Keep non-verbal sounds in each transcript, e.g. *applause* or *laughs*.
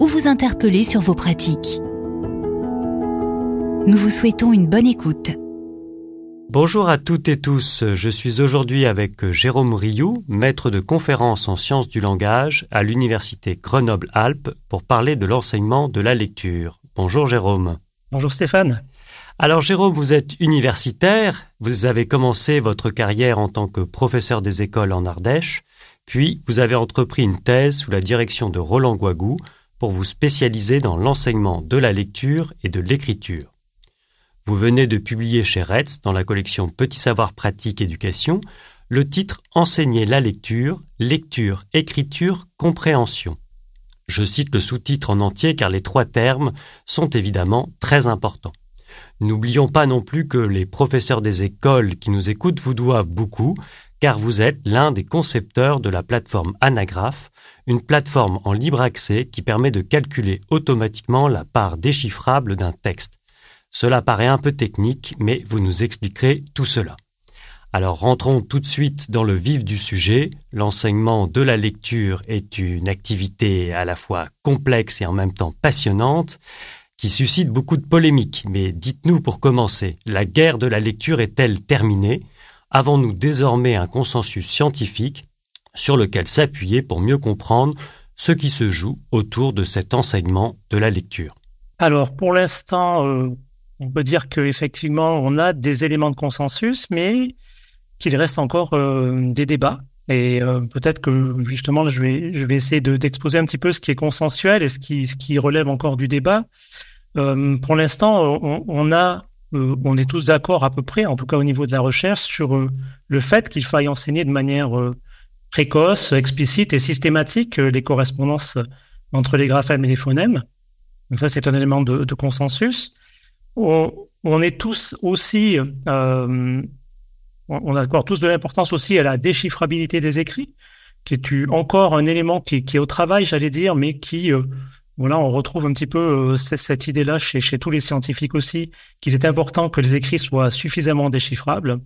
ou vous interpeller sur vos pratiques. Nous vous souhaitons une bonne écoute. Bonjour à toutes et tous, je suis aujourd'hui avec Jérôme Rioux, maître de conférences en sciences du langage à l'Université Grenoble-Alpes pour parler de l'enseignement de la lecture. Bonjour Jérôme. Bonjour Stéphane. Alors Jérôme, vous êtes universitaire, vous avez commencé votre carrière en tant que professeur des écoles en Ardèche, puis vous avez entrepris une thèse sous la direction de Roland Guagou pour vous spécialiser dans l'enseignement de la lecture et de l'écriture. Vous venez de publier chez Retz, dans la collection Petit savoir pratique éducation, le titre Enseigner la lecture, lecture, écriture, compréhension. Je cite le sous-titre en entier car les trois termes sont évidemment très importants. N'oublions pas non plus que les professeurs des écoles qui nous écoutent vous doivent beaucoup, car vous êtes l'un des concepteurs de la plateforme Anagraph, une plateforme en libre accès qui permet de calculer automatiquement la part déchiffrable d'un texte. Cela paraît un peu technique, mais vous nous expliquerez tout cela. Alors rentrons tout de suite dans le vif du sujet. L'enseignement de la lecture est une activité à la fois complexe et en même temps passionnante qui suscite beaucoup de polémiques. Mais dites-nous pour commencer, la guerre de la lecture est-elle terminée? Avons-nous désormais un consensus scientifique sur lequel s'appuyer pour mieux comprendre ce qui se joue autour de cet enseignement de la lecture? Alors, pour l'instant, euh, on peut dire qu'effectivement, on a des éléments de consensus, mais qu'il reste encore euh, des débats. Et euh, peut-être que justement, je vais, essayer d'exposer un petit peu ce qui est consensuel et ce qui, relève encore du débat. Pour l'instant, on, a, euh, on est tous d'accord à peu près, en tout cas au niveau de la recherche, sur euh, le fait qu'il faille enseigner de manière précoce, explicite et systématique les correspondances entre les graphèmes et les phonèmes. Donc ça, c'est un élément de, consensus. On, est tous aussi, euh, on accorde tous de l'importance aussi à la déchiffrabilité des écrits, qui est encore un élément qui est au travail, j'allais dire, mais qui voilà, on retrouve un petit peu euh, cette idée-là chez, tous les scientifiques aussi, qu'il est important que les écrits soient suffisamment déchiffrables.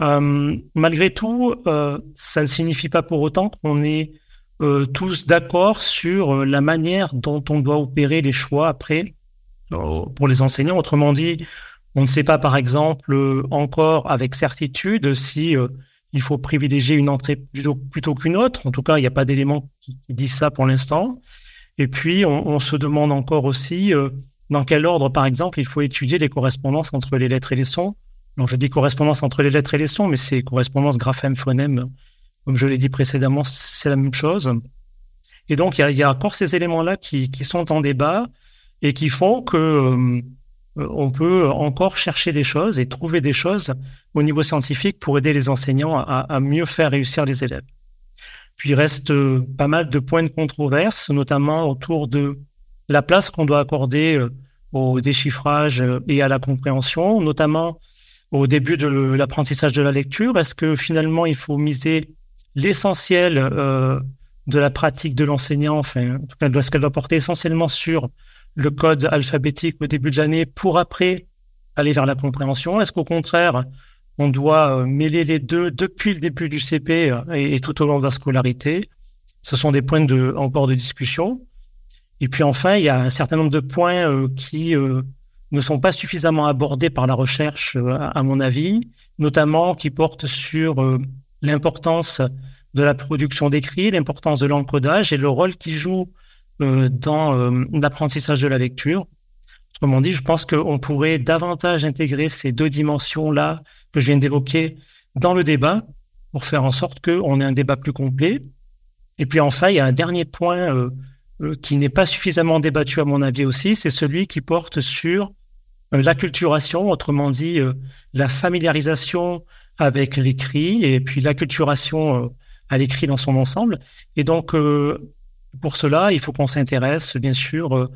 Malgré tout, euh, ça ne signifie pas pour autant qu'on est euh, tous d'accord sur la manière dont on doit opérer les choix après pour les enseignants. Autrement dit, on ne sait pas, par exemple, encore avec certitude si il faut privilégier une entrée plutôt, qu'une autre. En tout cas, il n'y a pas d'éléments qui, qui ça pour l'instant. Et puis, on, se demande encore aussi euh, dans quel ordre, par exemple, il faut étudier les correspondances entre les lettres et les sons. Alors, je dis correspondance entre les lettres et les sons, mais c'est correspondance graphème-phonème. Comme je l'ai dit précédemment, c'est la même chose. Et donc, il y a, encore ces éléments-là qui, sont en débat et qui font que euh, on peut encore chercher des choses et trouver des choses au niveau scientifique pour aider les enseignants à mieux faire réussir les élèves. Puis il reste euh, pas mal de points de controverse, notamment autour de la place qu'on doit accorder euh, au déchiffrage euh, et à la compréhension, notamment au début de l'apprentissage de la lecture. Est-ce que finalement il faut miser l'essentiel de la pratique de l'enseignant, enfin, en tout cas, est-ce qu'elle doit porter essentiellement sur le code alphabétique au début de l'année pour après aller vers la compréhension? Est-ce qu'au contraire, on doit euh, mêler les deux depuis le début du CP euh, et, tout au long de la scolarité. Ce sont des points de, encore de discussion. Et puis enfin, il y a un certain nombre de points euh, qui ne sont pas suffisamment abordés par la recherche, à mon avis, notamment qui portent sur l'importance de la production d'écrits, l'importance de l'encodage et le rôle qu'il joue dans l'apprentissage de la lecture. Autrement dit, je pense qu'on pourrait davantage intégrer ces deux dimensions-là que je viens d'évoquer dans le débat pour faire en sorte qu'on ait un débat plus complet. Et puis enfin, il y a un dernier point euh, euh, qui n'est pas suffisamment débattu à mon avis aussi, c'est celui qui porte sur euh, l'acculturation, autrement dit la familiarisation avec l'écrit et puis l'acculturation à l'écrit dans son ensemble. Et donc, pour cela, il faut qu'on s'intéresse bien sûr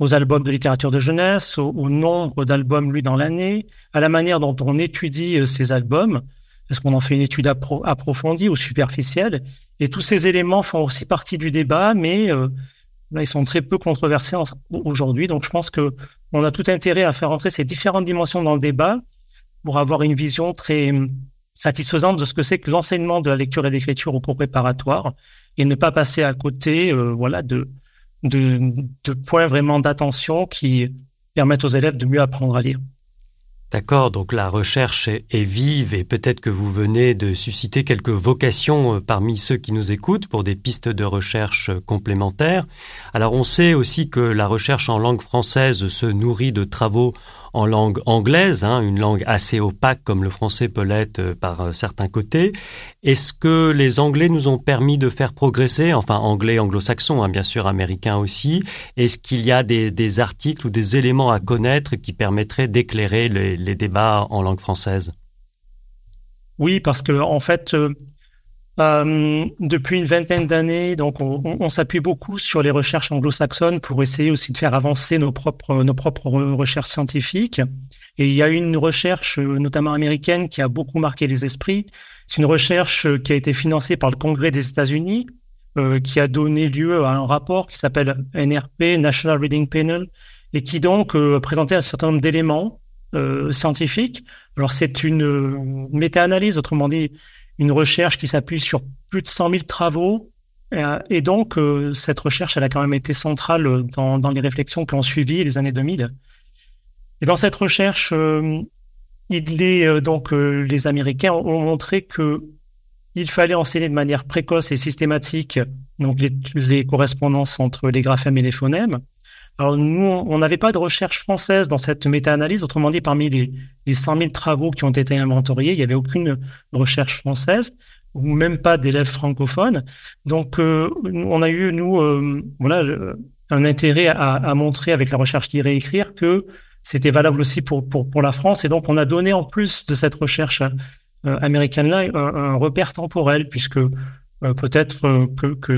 aux albums de littérature de jeunesse, au, nombre d'albums lus dans l'année, à la manière dont on étudie euh, ces albums. Est-ce qu'on en fait une étude approfondie ou superficielle? Et tous ces éléments font aussi partie du débat, mais euh, ils sont très peu controversés aujourd'hui. Donc, je pense que on a tout intérêt à faire entrer ces différentes dimensions dans le débat pour avoir une vision très hum, satisfaisante de ce que c'est que l'enseignement de la lecture et de l'écriture au cours préparatoire et ne pas passer à côté, euh, voilà, de, de, de points vraiment d'attention qui permettent aux élèves de mieux apprendre à lire. D'accord, donc la recherche est vive et peut-être que vous venez de susciter quelques vocations euh, parmi ceux qui nous écoutent pour des pistes de recherche euh, complémentaires. Alors on sait aussi que la recherche en langue française se nourrit de travaux en langue anglaise, hein, une langue assez opaque comme le français peut l'être euh, par euh, certains côtés. Est-ce que les Anglais nous ont permis de faire progresser, enfin anglais, anglo-saxon, hein, bien sûr, américain aussi Est-ce qu'il y a des, articles ou des éléments à connaître qui permettraient d'éclairer les, débats en langue française? Oui, parce que en fait, euh, depuis une vingtaine d'années, donc on, s'appuie beaucoup sur les recherches anglo-saxonnes pour essayer aussi de faire avancer nos propres nos propres recherches scientifiques. Et il y a une recherche, euh, notamment américaine, qui a beaucoup marqué les esprits. C'est une recherche euh, qui a été financée par le Congrès des États-Unis, qui a donné lieu à un rapport qui s'appelle NRP, National Reading Panel, et qui donc présentait un certain nombre d'éléments scientifiques. Alors c'est une méta-analyse, autrement dit, une recherche qui s'appuie sur plus de 100 000 travaux. Euh, et donc, euh, cette recherche, elle a quand même été centrale dans, les réflexions qui ont suivi les années 2000. Et dans cette recherche, euh, il est, donc les Américains ont montré que il fallait enseigner de manière précoce et systématique donc les correspondances entre les graphèmes et les phonèmes. Alors nous, on n'avait pas de recherche française dans cette méta-analyse. Autrement dit, parmi les, les 100 000 travaux qui ont été inventoriés, il n'y avait aucune recherche française ou même pas d'élèves francophones. Donc, euh, on a eu, nous, euh, voilà, un intérêt à, montrer avec la recherche lire et écrire que c'était valable aussi pour, pour, pour la France. Et donc, on a donné en plus de cette recherche euh, américaine-là un, un, repère temporel, puisque peut-être que, que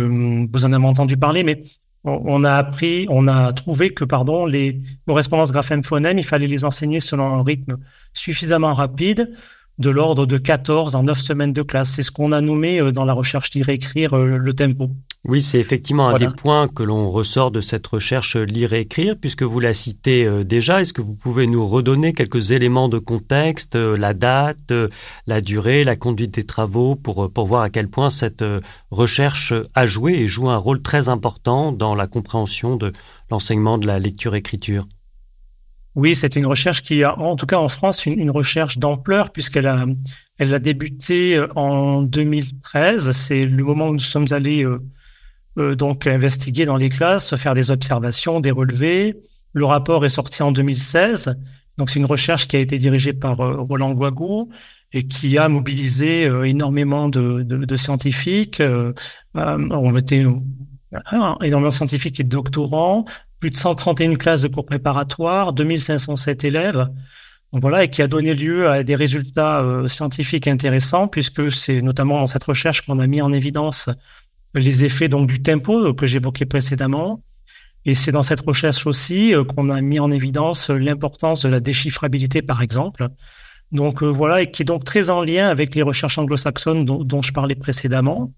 vous en avez entendu parler, mais on a appris, on a trouvé que pardon, les correspondances graphèmes-phonèmes, il fallait les enseigner selon un rythme suffisamment rapide, de l'ordre de 14 en 9 semaines de classe. C'est ce qu'on a nommé euh, dans la recherche lire-écrire euh, le tempo. Oui, c'est effectivement un des points que l'on ressort de cette recherche lire et écrire, puisque vous la citez euh, déjà. Est-ce que vous pouvez nous redonner quelques éléments de contexte, euh, la date, euh, la durée, la conduite des travaux, pour, pour voir à quel point cette recherche a joué et joue un rôle très important dans la compréhension de l'enseignement de la lecture-écriture? Oui, c'est une recherche qui a, en tout cas en France, une, recherche d'ampleur, puisqu'elle a, elle a débuté en 2013. C'est le moment où nous sommes allés euh, donc investiguer dans les classes, faire des observations, des relevés. Le rapport est sorti en 2016. Donc c'est une recherche qui a été dirigée par euh, Roland Guagou et qui a mobilisé euh, énormément de, de, scientifiques. Euh, on était énormément de scientifiques et de doctorants, plus de 131 classes de cours préparatoires, 2507 élèves. Donc voilà, et qui a donné lieu à des résultats scientifiques intéressants, puisque c'est notamment dans cette recherche qu'on a mis en évidence les effets donc du tempo que j'évoquais précédemment. Et c'est dans cette recherche aussi euh, qu'on a mis en évidence l'importance de la déchiffrabilité, par exemple. Donc euh, voilà, et qui est donc très en lien avec les recherches anglo-saxonnes dont, je parlais précédemment.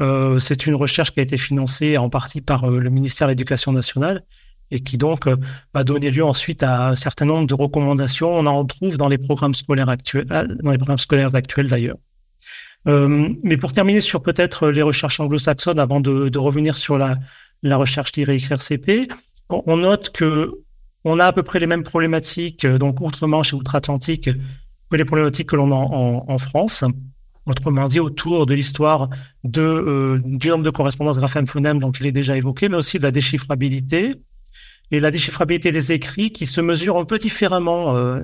Euh, c'est une recherche qui a été financée en partie par le ministère de l'Éducation nationale et qui donc donner lieu ensuite à un certain nombre de recommandations. On en retrouve dans les programmes scolaires actuels, dans les programmes scolaires actuels d'ailleurs. Euh, mais pour terminer sur peut-être les recherches anglo-saxonnes, avant de, revenir sur la, la recherche écrire CP, on, note que on a à peu près les mêmes problématiques, euh, donc outre-Manche et outre-Atlantique, que les problématiques que l'on a en, France. Autrement dit, autour de l'histoire de euh, du nombre de correspondances graphèmes-phonèmes, donc je l'ai déjà évoqué, mais aussi de la déchiffrabilité et la déchiffrabilité des écrits qui se mesure un peu différemment euh,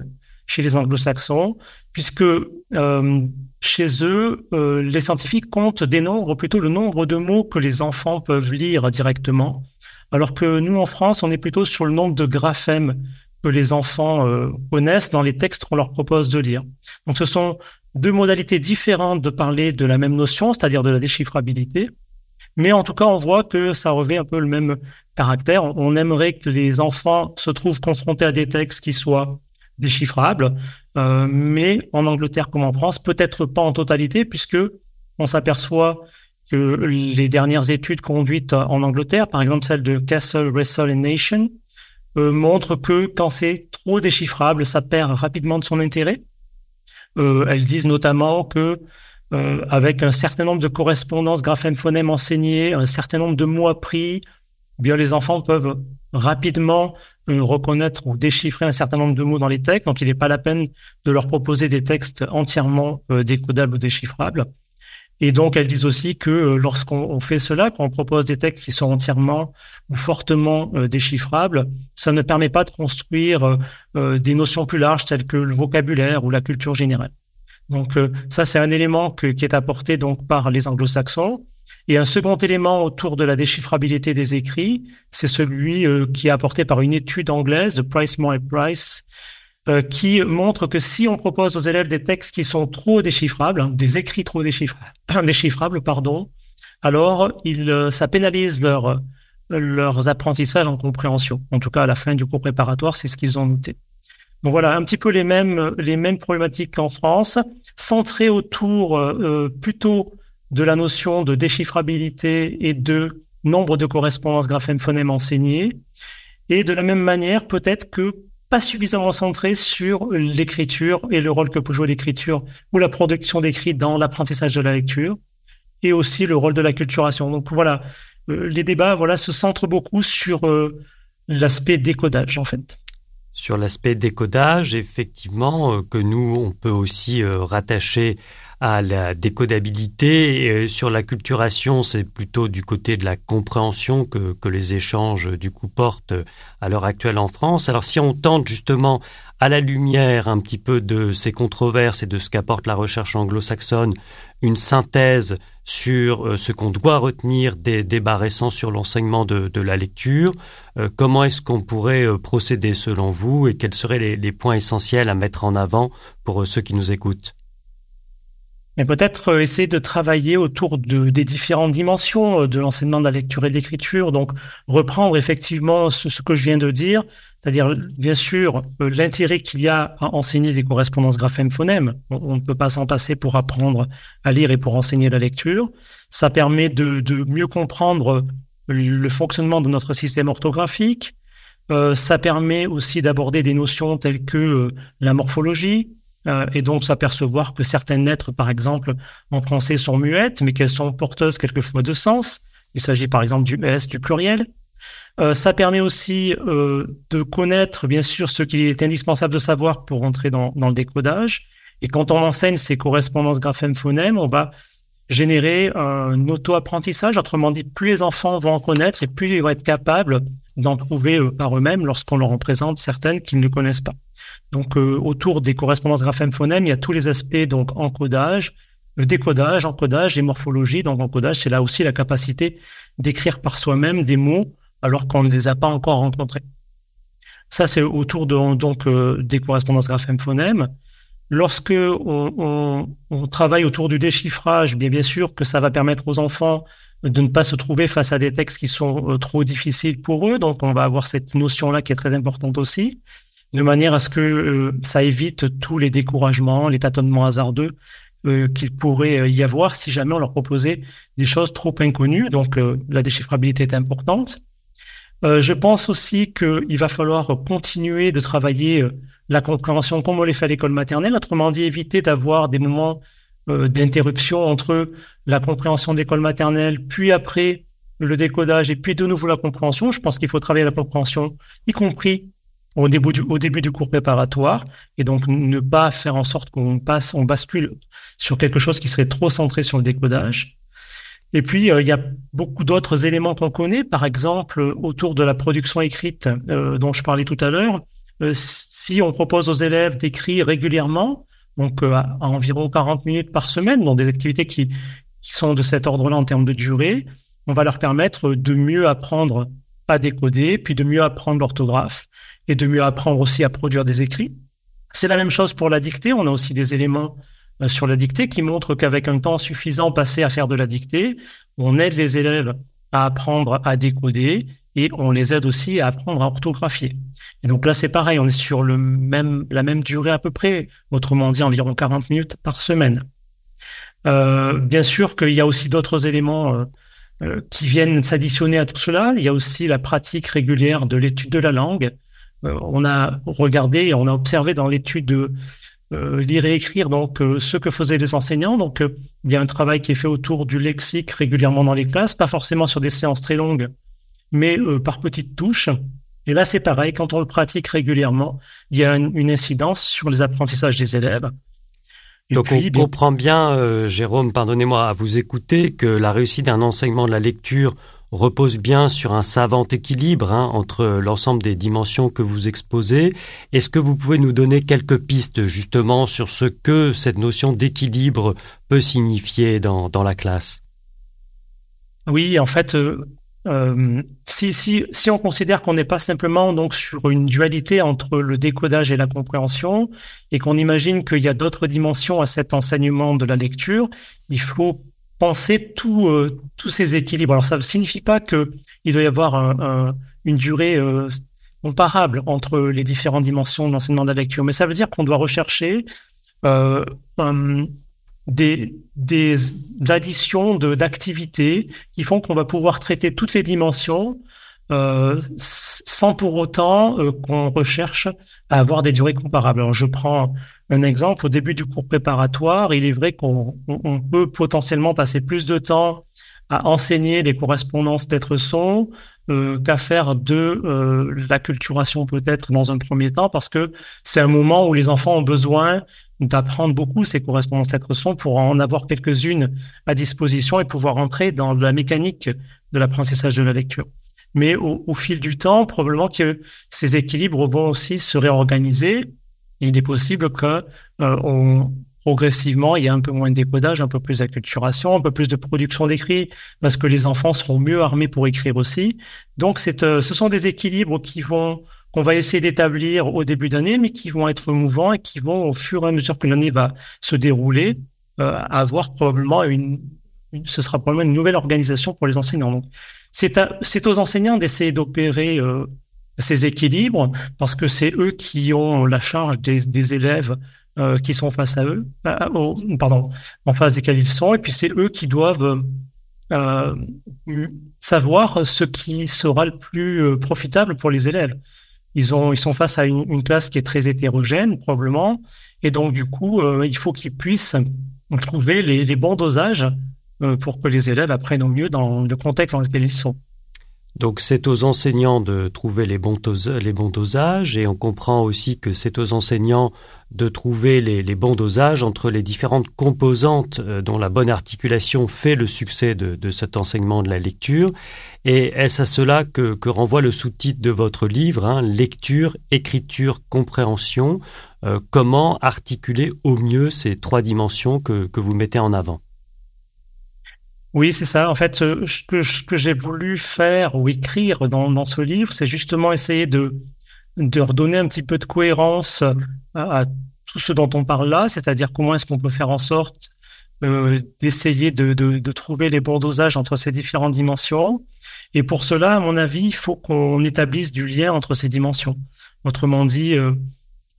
chez les anglo-saxons, puisque euh, chez eux, euh, les scientifiques comptent des nombres, plutôt le nombre de mots que les enfants peuvent lire directement, alors que nous, en France, on est plutôt sur le nombre de graphèmes que les enfants euh, connaissent dans les textes qu'on leur propose de lire. Donc ce sont deux modalités différentes de parler de la même notion, c'est-à-dire de la déchiffrabilité, Mais en tout cas, on voit que ça revêt un peu le même caractère. On aimerait que les enfants se trouvent confrontés à des textes qui soient déchiffrables, euh, mais en Angleterre comme en France, peut-être pas en totalité, puisque on s'aperçoit que les dernières études conduites en Angleterre, par exemple celle de Castle, Russell Nation, euh, montrent que quand c'est trop déchiffrable, ça perd rapidement de son intérêt. Euh, elles disent notamment que euh, avec un certain nombre de correspondances graphèmes-phonèmes enseignées, un certain nombre de mots appris, eh bien les enfants peuvent rapidement euh, reconnaître ou déchiffrer un certain nombre de mots dans les textes. Donc, il n'est pas la peine de leur proposer des textes entièrement décodables ou déchiffrables. Et donc, elles disent aussi que euh, lorsqu'on fait cela, qu'on propose des textes qui sont entièrement ou fortement déchiffrables, ça ne permet pas de construire des notions plus larges telles que le vocabulaire ou la culture générale. Donc, ça, c'est un élément qui est apporté donc par les anglo-saxons. Et un second élément autour de la déchiffrabilité des écrits, c'est celui euh, qui est apporté par une étude anglaise de Price More Price, euh, qui montre que si on propose aux élèves des textes qui sont trop déchiffrables, hein, des écrits trop *clears throat* déchiffrables, déchiffrables pardon, alors il, euh, ça pénalise leur, leurs apprentissages en compréhension. En tout cas, à la fin du cours préparatoire, c'est ce qu'ils ont noté. Donc voilà, un petit peu les mêmes les mêmes problématiques qu'en France, centrées autour plutôt de la notion de déchiffrabilité et de nombre de correspondances graphèmes-phonèmes enseignées. Et de la même manière, peut-être que pas suffisamment centré sur l'écriture et le rôle que peut jouer l'écriture ou la production d'écrits dans l'apprentissage de la lecture et aussi le rôle de la culturation. Donc voilà, euh, les débats voilà se centrent beaucoup sur euh, l'aspect décodage en fait. Sur l'aspect décodage, effectivement, euh, que nous on peut aussi rattacher à la décodabilité. Euh, sur la culturation, c'est plutôt du côté de la compréhension que, que les échanges du coup portent à l'heure actuelle en France. Alors si on tente justement à la lumière un petit peu de ces controverses et de ce qu'apporte la recherche anglo-saxonne, une synthèse sur euh, ce qu'on doit retenir des débats récents sur l'enseignement de, de, la lecture. Euh, comment est-ce qu'on pourrait procéder selon vous et quels seraient les, points essentiels à mettre en avant pour ceux qui nous écoutent? Peut-être euh, essayer de travailler autour de, des différentes dimensions euh, de l'enseignement de la lecture et de l'écriture. Donc, reprendre effectivement ce, que je viens de dire, c'est-à-dire, bien sûr, euh, l'intérêt qu'il y a à enseigner des correspondances graphèmes-phonèmes. On ne peut pas s'en passer pour apprendre à lire et pour enseigner la lecture. Ça permet de mieux comprendre le fonctionnement de notre système orthographique. ça permet aussi d'aborder des notions telles que la morphologie, euh, et donc s'apercevoir que certaines lettres, par exemple, en français sont muettes, mais qu'elles sont porteuses quelquefois de sens. Il s'agit par exemple du S, du pluriel. Euh, ça permet aussi euh, de connaître, bien sûr, ce qu'il est indispensable de savoir pour entrer dans, dans le décodage. Et quand on enseigne ces correspondances graphèmes-phonèmes, on va générer un auto-apprentissage. Autrement dit, plus les enfants vont en connaître et plus ils vont être capables d'en trouver par eux-mêmes lorsqu'on leur en présente certaines qu'ils ne connaissent pas. Donc euh, autour des correspondances graphèmes-phonèmes, il y a tous les aspects donc encodage, décodage, encodage et morphologie. Donc encodage, c'est là aussi la capacité d'écrire par soi-même des mots alors qu'on ne les a pas encore rencontrés. Ça, c'est autour de, donc euh, des correspondances graphèmes-phonèmes. Lorsque on, travaille autour du déchiffrage, bien bien sûr que ça va permettre aux enfants de ne pas se trouver face à des textes qui sont euh, trop difficiles pour eux. Donc, on va avoir cette notion-là qui est très importante aussi de manière à ce que euh, ça évite tous les découragements, les tâtonnements hasardeux euh, qu'il pourrait euh, y avoir si jamais on leur proposait des choses trop inconnues. Donc la déchiffrabilité est importante. je pense aussi qu'il va falloir continuer de travailler la compréhension comme on l'a fait à l'école maternelle, autrement dit éviter d'avoir des moments d'interruption entre la compréhension de l'école maternelle, puis après le décodage et puis de nouveau la compréhension. Je pense qu'il faut travailler la compréhension, y compris au début du, au début du cours préparatoire et donc ne pas faire en sorte qu'on passe, on bascule sur quelque chose qui serait trop centré sur le décodage. Et puis, euh, il y a beaucoup d'autres éléments qu'on connaît, par exemple, autour de la production écrite euh, dont je parlais tout à l'heure. Euh, si on propose aux élèves d'écrire régulièrement, donc à, environ 40 minutes par semaine, dans des activités qui, qui sont de cet ordre-là en termes de durée, on va leur permettre de mieux apprendre à décoder, puis de mieux apprendre l'orthographe et de mieux apprendre aussi à produire des écrits. C'est la même chose pour la dictée. On a aussi des éléments euh, sur la dictée qui montrent qu'avec un temps suffisant passé à faire de la dictée, on aide les élèves à apprendre à décoder et on les aide aussi à apprendre à orthographier. Et donc là, c'est pareil, on est sur le même, la même durée à peu près, autrement dit environ 40 minutes par semaine. Euh, bien sûr qu'il y a aussi d'autres éléments euh, qui viennent s'additionner à tout cela. Il y a aussi la pratique régulière de l'étude de la langue. Euh, on a regardé et on a observé dans l'étude de euh, lire et écrire donc ce que faisaient les enseignants. Donc il y a un travail qui est fait autour du lexique régulièrement dans les classes, pas forcément sur des séances très longues, mais par petites touches. Et là, c'est pareil, quand on le pratique régulièrement, il y a une incidence sur les apprentissages des élèves. Donc on comprend bien, euh, Jérôme, pardonnez-moi à vous écouter, que la réussite d'un enseignement de la lecture repose bien sur un savant équilibre hein, entre l'ensemble des dimensions que vous exposez. Est-ce que vous pouvez nous donner quelques pistes justement sur ce que cette notion d'équilibre peut signifier dans, la classe? Oui, en fait, euh, euh, si, si, si on considère qu'on n'est pas simplement donc sur une dualité entre le décodage et la compréhension, et qu'on imagine qu'il y a d'autres dimensions à cet enseignement de la lecture, il faut penser euh, tous ces équilibres. Alors ça ne signifie pas qu'il doit y avoir un, une durée euh, comparable entre les différentes dimensions de l'enseignement de la lecture, mais ça veut dire qu'on doit rechercher euh, des, des additions d'activités qui font qu'on va pouvoir traiter toutes les dimensions euh, sans pour autant euh, qu'on recherche à avoir des durées comparables. Alors je prends un exemple. Au début du cours préparatoire, il est vrai qu'on on peut potentiellement passer plus de temps à enseigner les correspondances d'être-son euh, qu'à faire de euh, l'acculturation peut-être dans un premier temps, parce que c'est un moment où les enfants ont besoin d'apprendre beaucoup ces correspondances d'être son pour en avoir quelques-unes à disposition et pouvoir entrer dans la mécanique de l'apprentissage de la lecture. Mais au, au, fil du temps, probablement que ces équilibres vont aussi se réorganiser. il est possible que euh, on, progressivement, il y a un peu moins de décodage, un peu plus d'acculturation, un peu plus de production d'écrit, parce que les enfants seront mieux armés pour écrire aussi. Donc, euh, ce sont des équilibres qui vont qu'on va essayer d'établir au début d'année, mais qui vont être mouvants et qui vont, au fur et à mesure que l'année va se dérouler, euh, avoir probablement une, ce sera probablement une nouvelle organisation pour les enseignants. Donc, c'est, c'est aux enseignants d'essayer d'opérer euh, ces équilibres parce que c'est eux qui ont la charge des, des élèves euh, qui sont face à eux, euh, pardon, en face desquels ils sont, et puis c'est eux qui doivent euh, savoir ce qui sera le plus euh, profitable pour les élèves. Ils, ont, ils sont face à une, classe qui est très hétérogène, probablement. Et donc, du coup, euh, il faut qu'ils puissent trouver les, les bons dosages euh, pour que les élèves apprennent au mieux dans le contexte dans lequel ils sont. Donc c'est aux enseignants de trouver les bons, les bons dosages et on comprend aussi que c'est aux enseignants de trouver les, les, bons dosages entre les différentes composantes euh, dont la bonne articulation fait le succès de, de cet enseignement de la lecture. Et est-ce à cela que, que renvoie le sous-titre de votre livre, hein, Lecture, écriture, compréhension euh, Comment articuler au mieux ces trois dimensions que, que vous mettez en avant oui, c'est ça. En fait, euh, ce que, j'ai voulu faire ou écrire dans, ce livre, c'est justement essayer de, redonner un petit peu de cohérence à, à tout ce dont on parle là, c'est-à-dire comment est-ce qu'on peut faire en sorte euh, d'essayer de, trouver les bons dosages entre ces différentes dimensions. Et pour cela, à mon avis, il faut qu'on établisse du lien entre ces dimensions. Autrement dit, euh,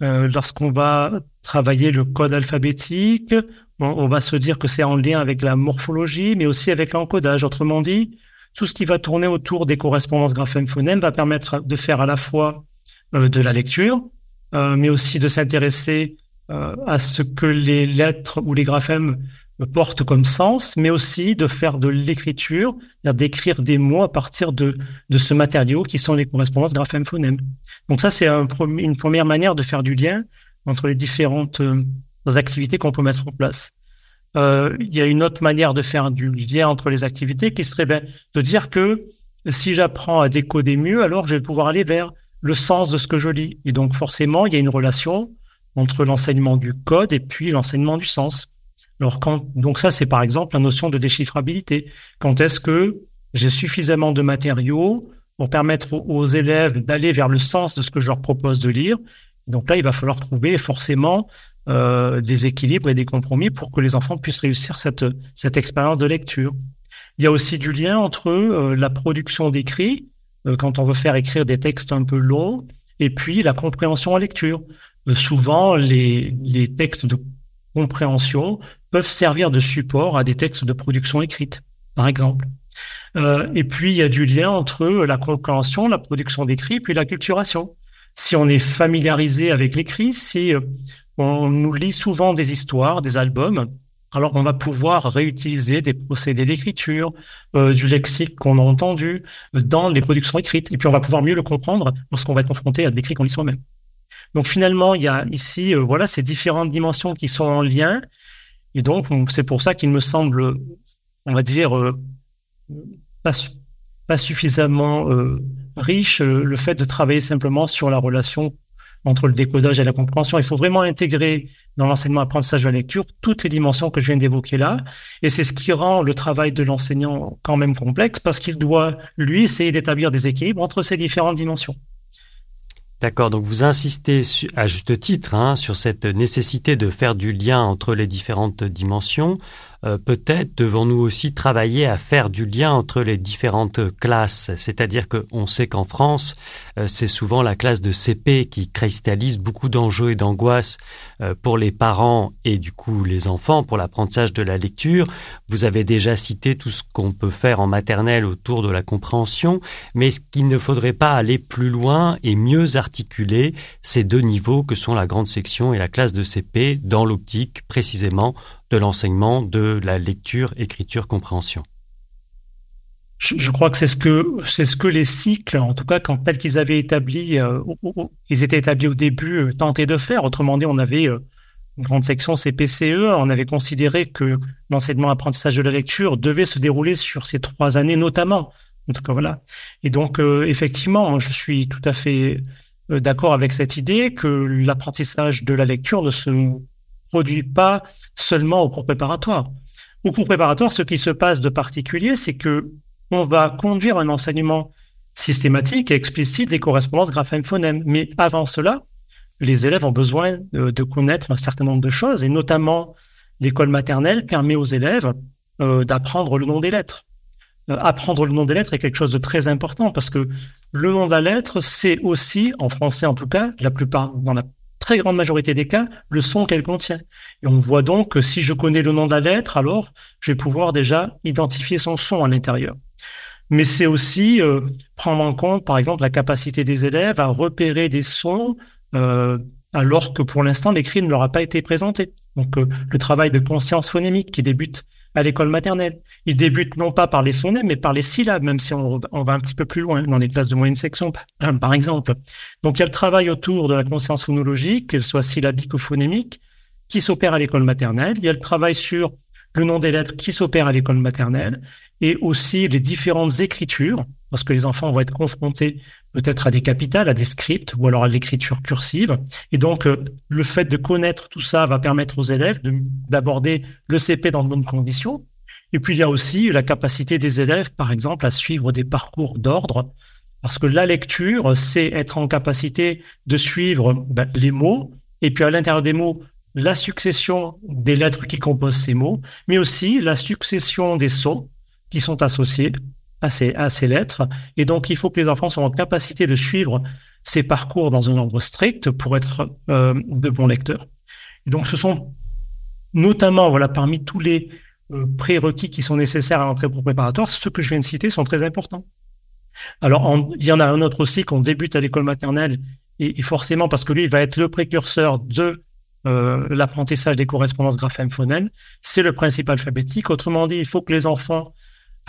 euh, lorsqu'on va travailler le code alphabétique, on, va se dire que c'est en lien avec la morphologie, mais aussi avec l'encodage. Autrement dit, tout ce qui va tourner autour des correspondances graphèmes-phonèmes va permettre de faire à la fois euh, de la lecture, euh, mais aussi de s'intéresser euh, à ce que les lettres ou les graphèmes portent comme sens, mais aussi de faire de l'écriture, d'écrire des mots à partir de, ce matériau qui sont les correspondances graphèmes-phonèmes. Donc ça, c'est un une première manière de faire du lien entre les différentes activités qu'on peut mettre en place. Euh, il y a une autre manière de faire du lien entre les activités qui serait ben, de dire que si j'apprends à décoder mieux, alors je vais pouvoir aller vers le sens de ce que je lis. Et donc forcément, il y a une relation entre l'enseignement du code et puis l'enseignement du sens. Alors quand, donc ça, c'est par exemple la notion de déchiffrabilité. Quand est-ce que j'ai suffisamment de matériaux pour permettre aux élèves d'aller vers le sens de ce que je leur propose de lire? Donc là, il va falloir trouver forcément des équilibres et des compromis pour que les enfants puissent réussir cette, cette expérience de lecture. Il y a aussi du lien entre la production d'écrits, quand on veut faire écrire des textes un peu longs, et puis la compréhension en lecture. souvent, les, les textes de compréhension peuvent servir de support à des textes de production écrite, par exemple. Euh, et puis, il y a du lien entre la compréhension, la production d'écrit, puis la culturation. Si on est familiarisé avec l'écrit, si euh, on nous lit souvent des histoires, des albums, alors on va pouvoir réutiliser des procédés d'écriture, euh, du lexique qu'on a entendu dans les productions écrites. Et puis, on va pouvoir mieux le comprendre lorsqu'on va être confronté à des écrits qu'on lit soi-même. Donc, finalement, il y a ici, voilà, ces différentes dimensions qui sont en lien. Et donc, c'est pour ça qu'il me semble, on va dire, pas, suffisamment euh, riche euh, le fait de travailler simplement sur la relation entre le décodage et la compréhension. Il faut vraiment intégrer dans l'enseignement apprentissage de la lecture toutes les dimensions que je viens d'évoquer là. Et c'est ce qui rend le travail de l'enseignant quand même complexe parce qu'il doit, lui, essayer d'établir des équilibres entre ces différentes dimensions. D'accord, donc vous insistez à juste titre hein, sur cette nécessité de faire du lien entre les différentes dimensions. Euh, peut-être devons-nous aussi travailler à faire du lien entre les différentes classes. C'est-à-dire qu'on sait qu'en France, euh, c'est souvent la classe de CP qui cristallise beaucoup d'enjeux et d'angoisses euh, pour les parents et du coup les enfants pour l'apprentissage de la lecture. Vous avez déjà cité tout ce qu'on peut faire en maternelle autour de la compréhension, mais est-ce qu'il ne faudrait pas aller plus loin et mieux articuler ces deux niveaux que sont la grande section et la classe de CP dans l'optique précisément de l'enseignement de la lecture, écriture, compréhension. Je, crois que c'est ce que c'est ce que les cycles, en tout cas quand tels qu'ils avaient établi, euh, ils étaient établis au début, euh, tentaient de faire. Autrement dit, on avait euh, une grande section CPCE, on avait considéré que l'enseignement apprentissage de la lecture devait se dérouler sur ces trois années notamment. En tout cas, voilà. Et donc, effectivement, je suis tout à fait d'accord avec cette idée que l'apprentissage de la lecture ne se produit pas seulement au cours préparatoire. Au cours préparatoire, ce qui se passe de particulier, c'est que on va conduire un enseignement systématique et explicite des correspondances graphèmes-phonèmes. Mais avant cela, les élèves ont besoin de, connaître un certain nombre de choses, et notamment l'école maternelle permet aux élèves euh, d'apprendre le nom des lettres. Euh, apprendre le nom des lettres est quelque chose de très important parce que le nom de la lettre, c'est aussi, en français en tout cas, la plupart, dans la très grande majorité des cas, le son qu'elle contient. Et on voit donc que si je connais le nom de la lettre, alors je vais pouvoir déjà identifier son son à l'intérieur. Mais c'est aussi euh, prendre en compte, par exemple, la capacité des élèves à repérer des sons euh, alors que pour l'instant, l'écrit ne leur a pas été présenté. Donc euh, le travail de conscience phonémique qui débute à l'école maternelle. Il débute non pas par les phonèmes, mais par les syllabes, même si on, va un petit peu plus loin dans les classes de moyenne section, par exemple. Donc il y a le travail autour de la conscience phonologique, qu'elle soit syllabique ou phonémique, qui s'opère à l'école maternelle. Il y a le travail sur le nom des lettres qui s'opère à l'école maternelle et aussi les différentes écritures, parce que les enfants vont être confrontés peut-être à des capitales, à des scripts ou alors à l'écriture cursive. Et donc, euh, le fait de connaître tout ça va permettre aux élèves d'aborder le CP dans de bonnes conditions. Et puis, il y a aussi la capacité des élèves, par exemple, à suivre des parcours d'ordre, parce que la lecture, c'est être en capacité de suivre ben, les mots, et puis à l'intérieur des mots, la succession des lettres qui composent ces mots, mais aussi la succession des sons qui sont associés à ces, à ces lettres. Et donc, il faut que les enfants soient en capacité de suivre ces parcours dans un ordre strict pour être euh, de bons lecteurs. Et donc, ce sont notamment, voilà, parmi tous les euh, prérequis qui sont nécessaires à l'entrée pour préparatoire, ceux que je viens de citer sont très importants. Alors, il y en a un autre aussi qu'on débute à l'école maternelle, et, et, forcément parce que lui, il va être le précurseur de euh, l'apprentissage des correspondances graphèmes-phonèmes, c'est le principe alphabétique. Autrement dit, il faut que les enfants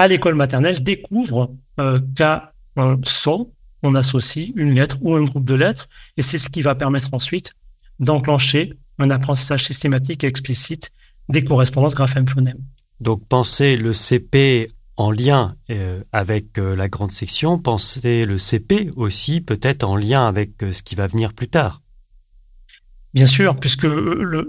à l'école maternelle découvrent euh, qu'à un son, on associe une lettre ou un groupe de lettres, et c'est ce qui va permettre ensuite d'enclencher un apprentissage systématique et explicite des correspondances graphèmes-phonèmes. Donc penser le CP en lien euh, avec euh, la grande section, penser le CP aussi peut-être en lien avec ce qui va venir plus tard. Bien sûr, puisque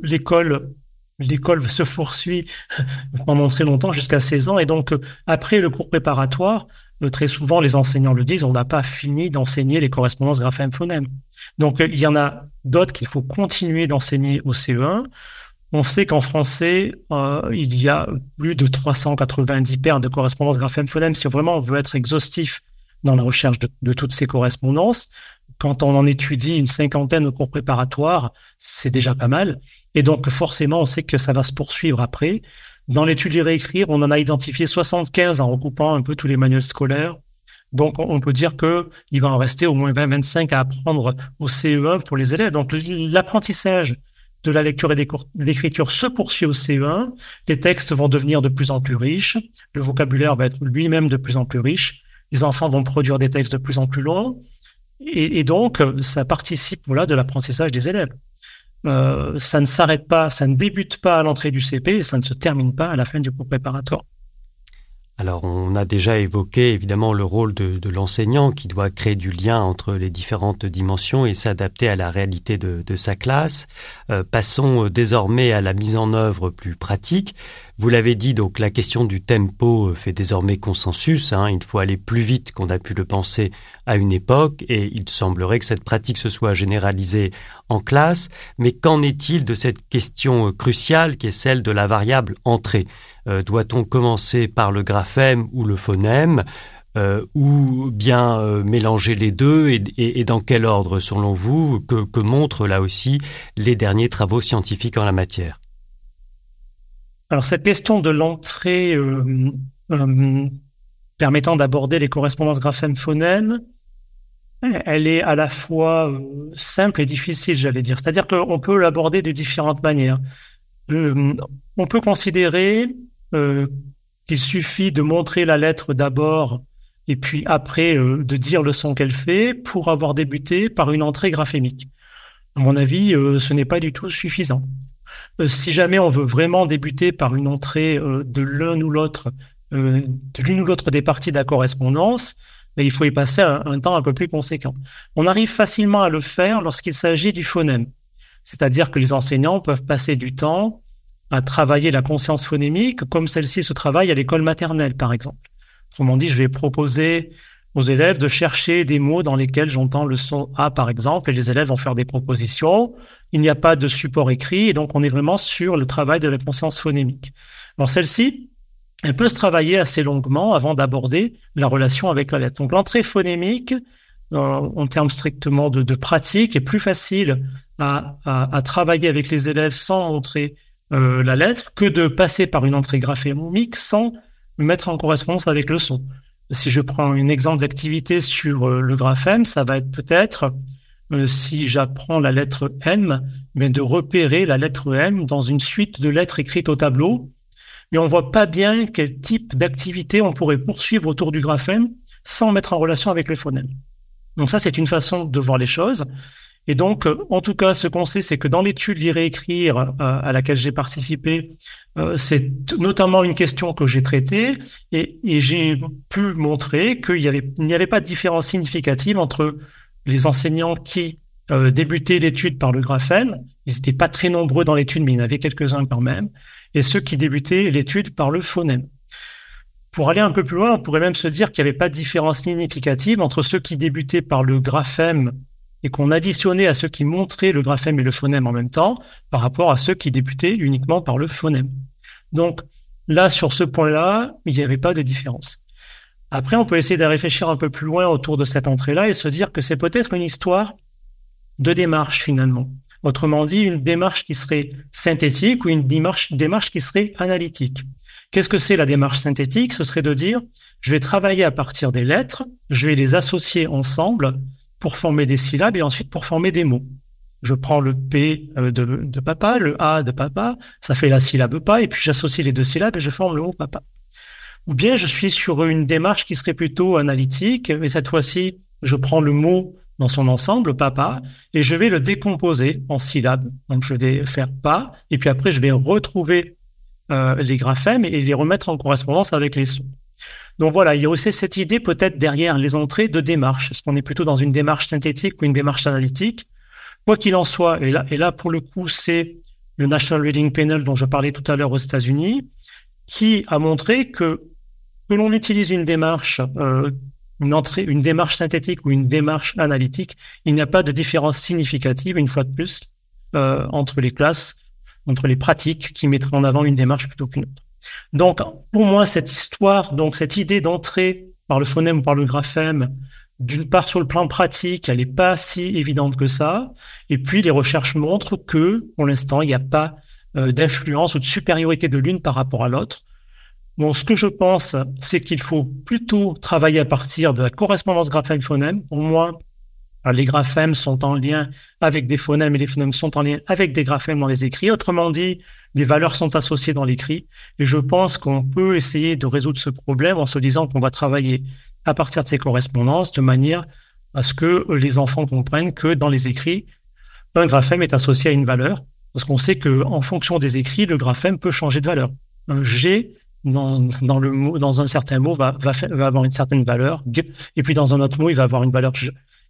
l'école l'école se poursuit *laughs* pendant très longtemps, jusqu'à 16 ans. Et donc, après le cours préparatoire, euh, très souvent, les enseignants le disent, on n'a pas fini d'enseigner les correspondances graphèmes-phonèmes. Donc, il y en a d'autres qu'il faut continuer d'enseigner au CE1. On sait qu'en français, euh, il y a plus de 390 paires de correspondances graphème-phonème. Si vraiment on veut être exhaustif dans la recherche de, toutes ces correspondances, quand on en étudie une cinquantaine au cours préparatoire, c'est déjà pas mal. Et donc, forcément, on sait que ça va se poursuivre après. Dans l'étude lire réécrire, on en a identifié 75 en recoupant un peu tous les manuels scolaires. Donc, on peut dire que il va en rester au moins 20-25 à apprendre au CE1 pour les élèves. Donc, l'apprentissage de la lecture et de l'écriture se poursuit au CE1. Les textes vont devenir de plus en plus riches. Le vocabulaire va être lui-même de plus en plus riche. Les enfants vont produire des textes de plus en plus longs. Et, donc, ça participe de l'apprentissage des élèves. Euh, ça ne s'arrête pas, ça ne débute pas à l'entrée du CP et ça ne se termine pas à la fin du cours préparatoire. Alors, on a déjà évoqué évidemment le rôle de, l'enseignant qui doit créer du lien entre les différentes dimensions et s'adapter à la réalité de, de sa classe. Euh, passons désormais à la mise en œuvre plus pratique. Vous l'avez dit, donc la question du tempo fait désormais consensus. Hein, il faut aller plus vite qu'on a pu le penser à une époque et il semblerait que cette pratique se soit généralisée en classe. Mais qu'en est-il de cette question cruciale qui est celle de la variable entrée? Euh, doit-on commencer par le graphème ou le phonème euh, ou bien euh, mélanger les deux et, dans quel ordre, selon vous, que, montrent là aussi les derniers travaux scientifiques en la matière? Alors cette question de l'entrée euh, euh, permettant d'aborder les correspondances graphème-phonème, elle est à la fois euh, simple et difficile, j'allais dire. C'est-à-dire qu'on peut l'aborder de différentes manières. on peut considérer qu'il suffit de montrer la lettre d'abord et puis après de dire le son qu'elle fait pour avoir débuté par une entrée graphémique. À mon avis, ce n'est pas du tout suffisant. Euh, si jamais on veut vraiment débuter par une entrée euh, de l'un ou l'autre, euh, de l'une ou l'autre des parties de la correspondance, mais il faut y passer un, un, temps un peu plus conséquent. On arrive facilement à le faire lorsqu'il s'agit du phonème. C'est-à-dire que les enseignants peuvent passer du temps à travailler la conscience phonémique comme celle-ci se travaille à l'école maternelle, par exemple. Autrement dit, je vais proposer aux élèves de chercher des mots dans lesquels j'entends le son A, par exemple, et les élèves vont faire des propositions. Il n'y a pas de support écrit, et donc on est vraiment sur le travail de la conscience phonémique. Alors celle-ci, elle peut se travailler assez longuement avant d'aborder la relation avec la lettre. Donc l'entrée phonémique, en termes strictement de, pratique, est plus facile à, travailler avec les élèves sans montrer euh, la lettre que de passer par une entrée graphémique sans mettre en correspondance avec le son. Si je prends un exemple d'activité sur euh, le graphème, ça va être peut-être euh, si j'apprends la lettre M, mais de repérer la lettre M dans une suite de lettres écrites au tableau, mais on voit pas bien quel type d'activité on pourrait poursuivre autour du graphème sans mettre en relation avec le phonème. Donc ça, c'est une façon de voir les choses. Et donc, euh, en tout cas, ce qu'on sait, c'est que dans l'étude lire et écrire euh, à laquelle j'ai participé, euh, c'est notamment une question que j'ai traitée et, j'ai pu montrer qu'il n'y avait, pas de différence significative entre les enseignants qui débutaient l'étude par le graphème, ils n'étaient pas très nombreux dans l'étude, mais il y en avait quelques-uns quand même, et ceux qui débutaient l'étude par le phonème. Pour aller un peu plus loin, on pourrait même se dire qu'il n'y avait pas de différence significative entre ceux qui débutaient par le graphème et qu'on additionnait à ceux qui montraient le graphème et le phonème en même temps par rapport à ceux qui débutaient uniquement par le phonème. Donc là, sur ce point-là, il n'y avait pas de différence. Après, on peut essayer de réfléchir un peu plus loin autour de cette entrée-là et se dire que c'est peut-être une histoire de démarche finalement. Autrement dit, une démarche qui serait synthétique ou une démarche, démarche qui serait analytique. Qu'est-ce que c'est la démarche synthétique? Ce serait de dire, je vais travailler à partir des lettres, je vais les associer ensemble pour former des syllabes et ensuite pour former des mots. Je prends le P euh, de, papa, le A de papa, ça fait la syllabe pas, et puis j'associe les deux syllabes et je forme le mot papa. Ou bien je suis sur une démarche qui serait plutôt analytique, et cette fois-ci, je prends le mot dans son ensemble, papa, et je vais le décomposer en syllabes. Donc je vais faire pas, et puis après je vais retrouver euh, les graphèmes et les remettre en correspondance avec les sons. Donc voilà, il y a aussi cette idée peut-être derrière les entrées de démarche. Est-ce qu'on est plutôt dans une démarche synthétique ou une démarche analytique? Quoi qu'il en soit, et là, et là pour le coup, c'est le National Reading Panel dont je parlais tout à l'heure aux États-Unis, qui a montré que que l'on utilise une démarche euh, une entrée, une démarche synthétique ou une démarche analytique, il n'y a pas de différence significative, une fois de plus, euh, entre les classes, entre les pratiques qui mettraient en avant une démarche plutôt qu'une autre. Donc, pour moi, cette histoire, donc cette idée d'entrer par le phonème ou par le graphème, d'une part sur le plan pratique, elle n'est pas si évidente que ça. Et puis, les recherches montrent que, pour l'instant, il n'y a pas euh, d'influence ou de supériorité de l'une par rapport à l'autre. Donc, ce que je pense, c'est qu'il faut plutôt travailler à partir de la correspondance graphème-phonème. Pour moi, les graphèmes sont en lien avec des phonèmes et les phonèmes sont en lien avec des graphèmes dans les écrits. Autrement dit, les valeurs sont associées dans l'écrit. Et je pense qu'on peut essayer de résoudre ce problème en se disant qu'on va travailler à partir de ces correspondances de manière à ce que les enfants comprennent que dans les écrits, un graphème est associé à une valeur. Parce qu'on sait que en fonction des écrits, le graphème peut changer de valeur. Un G dans, dans, le mot, dans un certain mot, va, va, va, avoir une certaine valeur, et puis dans un autre mot, il va avoir une valeur.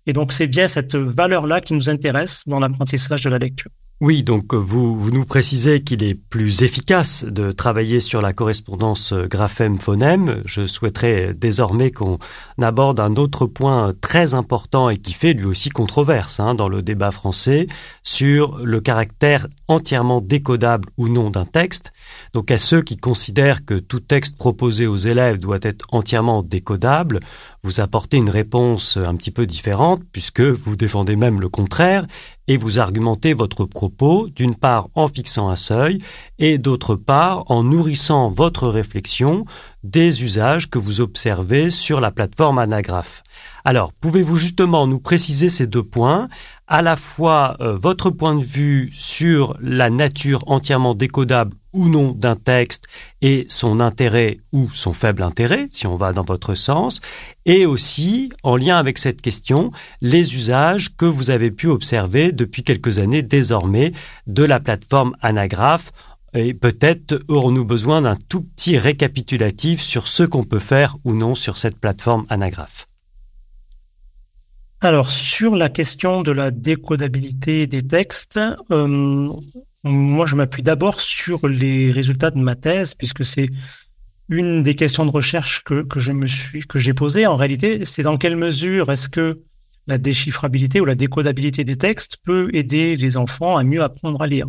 Et donc, c'est bien cette valeur-là qui nous intéresse dans l'apprentissage de la lecture. Oui, donc euh, vous, nous précisez qu'il est plus efficace de travailler sur la correspondance euh, graphème-phonème. Je souhaiterais désormais qu'on aborde un autre point très important et qui fait lui aussi controverse hein, dans le débat français sur le caractère entièrement décodable ou non d'un texte. Donc à ceux qui considèrent que tout texte proposé aux élèves doit être entièrement décodable, vous apportez une réponse un petit peu différente puisque vous défendez même le contraire et vous argumentez votre propos d'une part en fixant un seuil et d'autre part en nourrissant votre réflexion des usages que vous observez sur la plateforme Anagraph. Alors, pouvez-vous justement nous préciser ces deux points, à la fois euh, votre point de vue sur la nature entièrement décodable ou non d'un texte et son intérêt ou son faible intérêt, si on va dans votre sens, et aussi, en lien avec cette question, les usages que vous avez pu observer depuis quelques années désormais de la plateforme Anagraph. Et peut-être aurons-nous besoin d'un tout petit récapitulatif sur ce qu'on peut faire ou non sur cette plateforme Anagraph. Alors, sur la question de la décodabilité des textes, euh, moi, je m'appuie d'abord sur les résultats de ma thèse, puisque c'est une des questions de recherche que, j'ai posées. En réalité, c'est dans quelle mesure est-ce que la déchiffrabilité ou la décodabilité des textes peut aider les enfants à mieux apprendre à lire.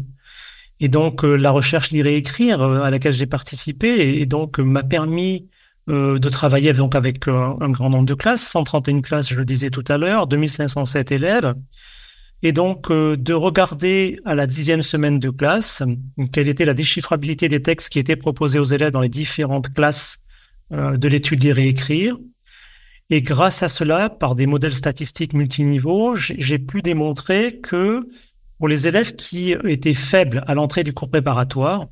Et donc, euh, la recherche lire et écrire euh, à laquelle j'ai participé et, donc m'a permis euh, de travailler donc avec un, grand nombre de classes, 131 classes, je le disais tout à l'heure, 2507 élèves, et donc euh, de regarder à la dixième semaine de classe quelle était la déchiffrabilité des textes qui étaient proposés aux élèves dans les différentes classes euh, de l'étude lire et écrire. Et grâce à cela, par des modèles statistiques multiniveaux, j'ai pu démontrer que pour les élèves qui étaient faibles à l'entrée du cours préparatoire,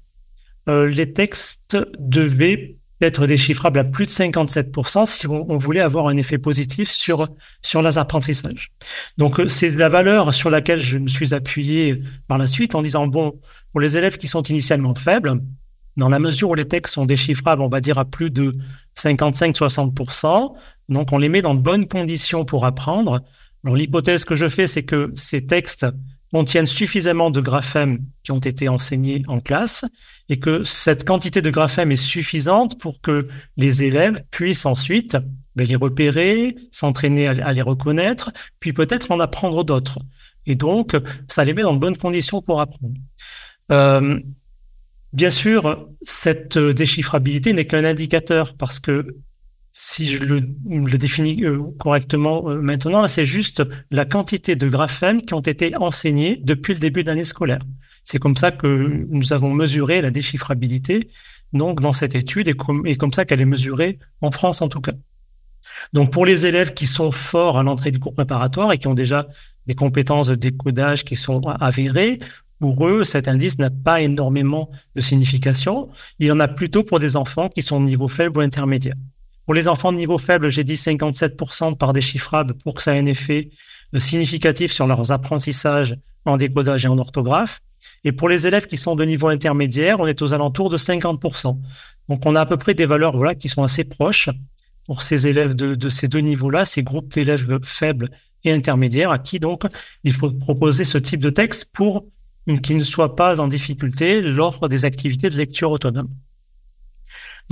les textes devaient être déchiffrable à plus de 57% si on, voulait avoir un effet positif sur, sur les apprentissages. Donc, euh, c'est la valeur sur laquelle je me suis appuyé par la suite en disant, bon, pour les élèves qui sont initialement faibles, dans la mesure où les textes sont déchiffrables, on va dire à plus de 55-60%, donc on les met dans de bonnes conditions pour apprendre. Alors, l'hypothèse que je fais, c'est que ces textes contiennent suffisamment de graphèmes qui ont été enseignés en classe et que cette quantité de graphèmes est suffisante pour que les élèves puissent ensuite ben, les repérer, s'entraîner à, les reconnaître, puis peut-être en apprendre d'autres. Et donc, ça les met dans de bonnes conditions pour apprendre. Euh, bien sûr, cette déchiffrabilité n'est qu'un indicateur parce que si je le, définis euh, correctement euh, maintenant, c'est juste la quantité de graphèmes qui ont été enseignés depuis le début de l'année scolaire. C'est comme ça que nous avons mesuré la déchiffrabilité donc dans cette étude et comme, et comme ça qu'elle est mesurée en France en tout cas. Donc pour les élèves qui sont forts à l'entrée du cours préparatoire et qui ont déjà des compétences de décodage qui sont avérées, pour eux, cet indice n'a pas énormément de signification. Il y en a plutôt pour des enfants qui sont au niveau faible ou intermédiaire. Pour les enfants de niveau faible, j'ai dit 57% par déchiffrable pour que ça ait un effet euh, significatif sur leurs apprentissages en décodage et en orthographe. Et pour les élèves qui sont de niveau intermédiaire, on est aux alentours de 50%. Donc on a à peu près des valeurs voilà, qui sont assez proches pour ces élèves de, de ces deux niveaux-là, ces groupes d'élèves faibles et intermédiaires, à qui donc il faut proposer ce type de texte pour qu'ils ne soient pas en difficulté lors des activités de lecture autonome.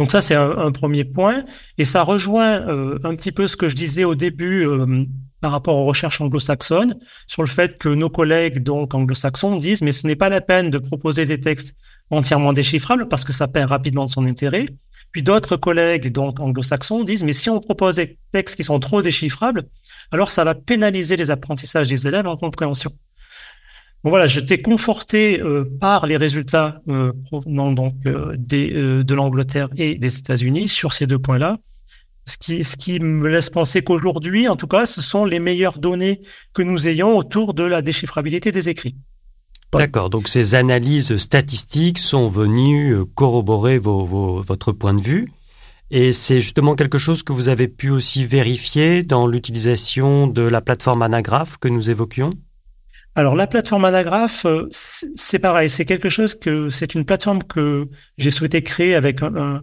Donc ça, c'est un, premier point. Et ça rejoint euh, un petit peu ce que je disais au début euh, par rapport aux recherches anglo-saxonnes, sur le fait que nos collègues donc anglo-saxons disent, mais ce n'est pas la peine de proposer des textes entièrement déchiffrables parce que ça perd rapidement de son intérêt. Puis d'autres collègues donc anglo-saxons disent, mais si on propose des textes qui sont trop déchiffrables, alors ça va pénaliser les apprentissages des élèves en compréhension. Voilà, j'étais conforté euh, par les résultats euh, provenant donc euh, de l'Angleterre et des États-Unis sur ces deux points-là, ce qui, ce qui me laisse penser qu'aujourd'hui, en tout cas, ce sont les meilleures données que nous ayons autour de la déchiffrabilité des écrits. D'accord, donc ces analyses statistiques sont venues corroborer votre point de vue. Et c'est justement quelque chose que vous avez pu aussi vérifier dans l'utilisation de la plateforme Anagraph que nous évoquions? Alors la plateforme Anagraph, euh, c'est pareil, c'est quelque chose que c'est une plateforme que j'ai souhaité créer avec un,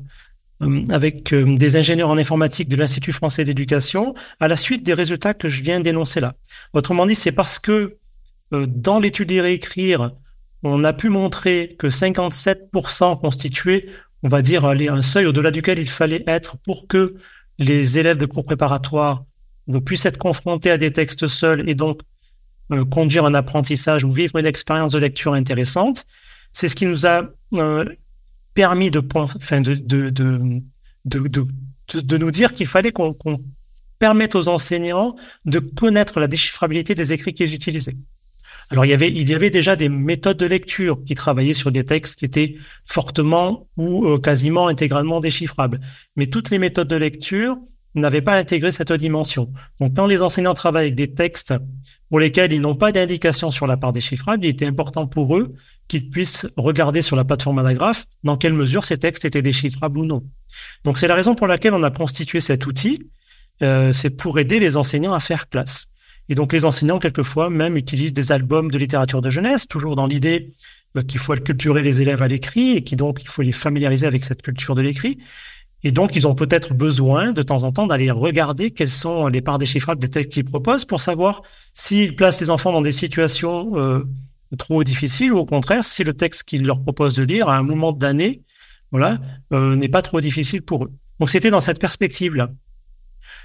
avec euh, des ingénieurs en informatique de l'Institut français d'éducation à la suite des résultats que je viens d'énoncer là. Autrement dit, c'est parce que euh, dans l'étude et écrire, on a pu montrer que 57% constituaient on va dire, un seuil au-delà duquel il fallait être pour que les élèves de cours préparatoires puissent être confrontés à des textes seuls et donc euh, conduire un apprentissage ou vivre une expérience de lecture intéressante. C'est ce qui nous a euh, permis de, enfin de, de, de, de, nous dire qu'il fallait qu'on permette aux enseignants de connaître la déchiffrabilité des écrits qu'ils utilisaient. Alors il y avait il y avait déjà des méthodes de lecture qui travaillaient sur des textes qui étaient fortement ou euh, quasiment intégralement déchiffrables. Mais toutes les méthodes de lecture n'avaient pas intégré cette dimension. Donc quand les enseignants travaillent avec des textes pour lesquels ils n'ont pas d'indication sur la part déchiffrable, il était important pour eux qu'ils puissent regarder sur la plateforme Anagraph dans quelle mesure ces textes étaient déchiffrables ou non. Donc c'est la raison pour laquelle on a constitué cet outil. Euh, c'est pour aider les enseignants à faire classe. Et donc les enseignants, quelquefois, même utilisent des albums de littérature de jeunesse, toujours dans l'idée euh, qu'il faut culturer les élèves à l'écrit et qu'il donc il faut les familiariser avec cette culture de l'écrit. Et donc, ils ont peut-être besoin de temps en temps d'aller regarder quelles sont les parts déchiffrables des textes qu'ils proposent pour savoir s'ils placent les enfants dans des situations euh, trop difficiles ou au contraire si le texte qu'ils leur proposent de lire à un moment d'année, voilà, euh, n'est pas trop difficile pour eux. Donc, c'était dans cette perspective-là.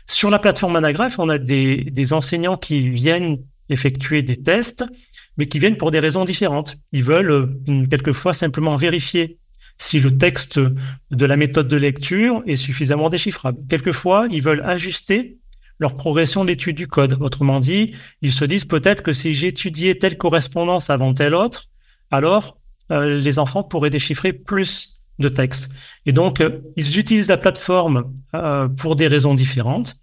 Sur la plateforme Anagraph, on a des, enseignants qui viennent effectuer des tests, mais qui viennent pour des raisons différentes. Ils veulent euh, quelquefois simplement vérifier si le texte de la méthode de lecture est suffisamment déchiffrable. Quelquefois, ils veulent ajuster leur progression d'étude du code. Autrement dit, ils se disent peut-être que si j'étudiais telle correspondance avant telle autre, alors euh, les enfants pourraient déchiffrer plus de textes. Et donc, euh, ils utilisent la plateforme euh, pour des raisons différentes,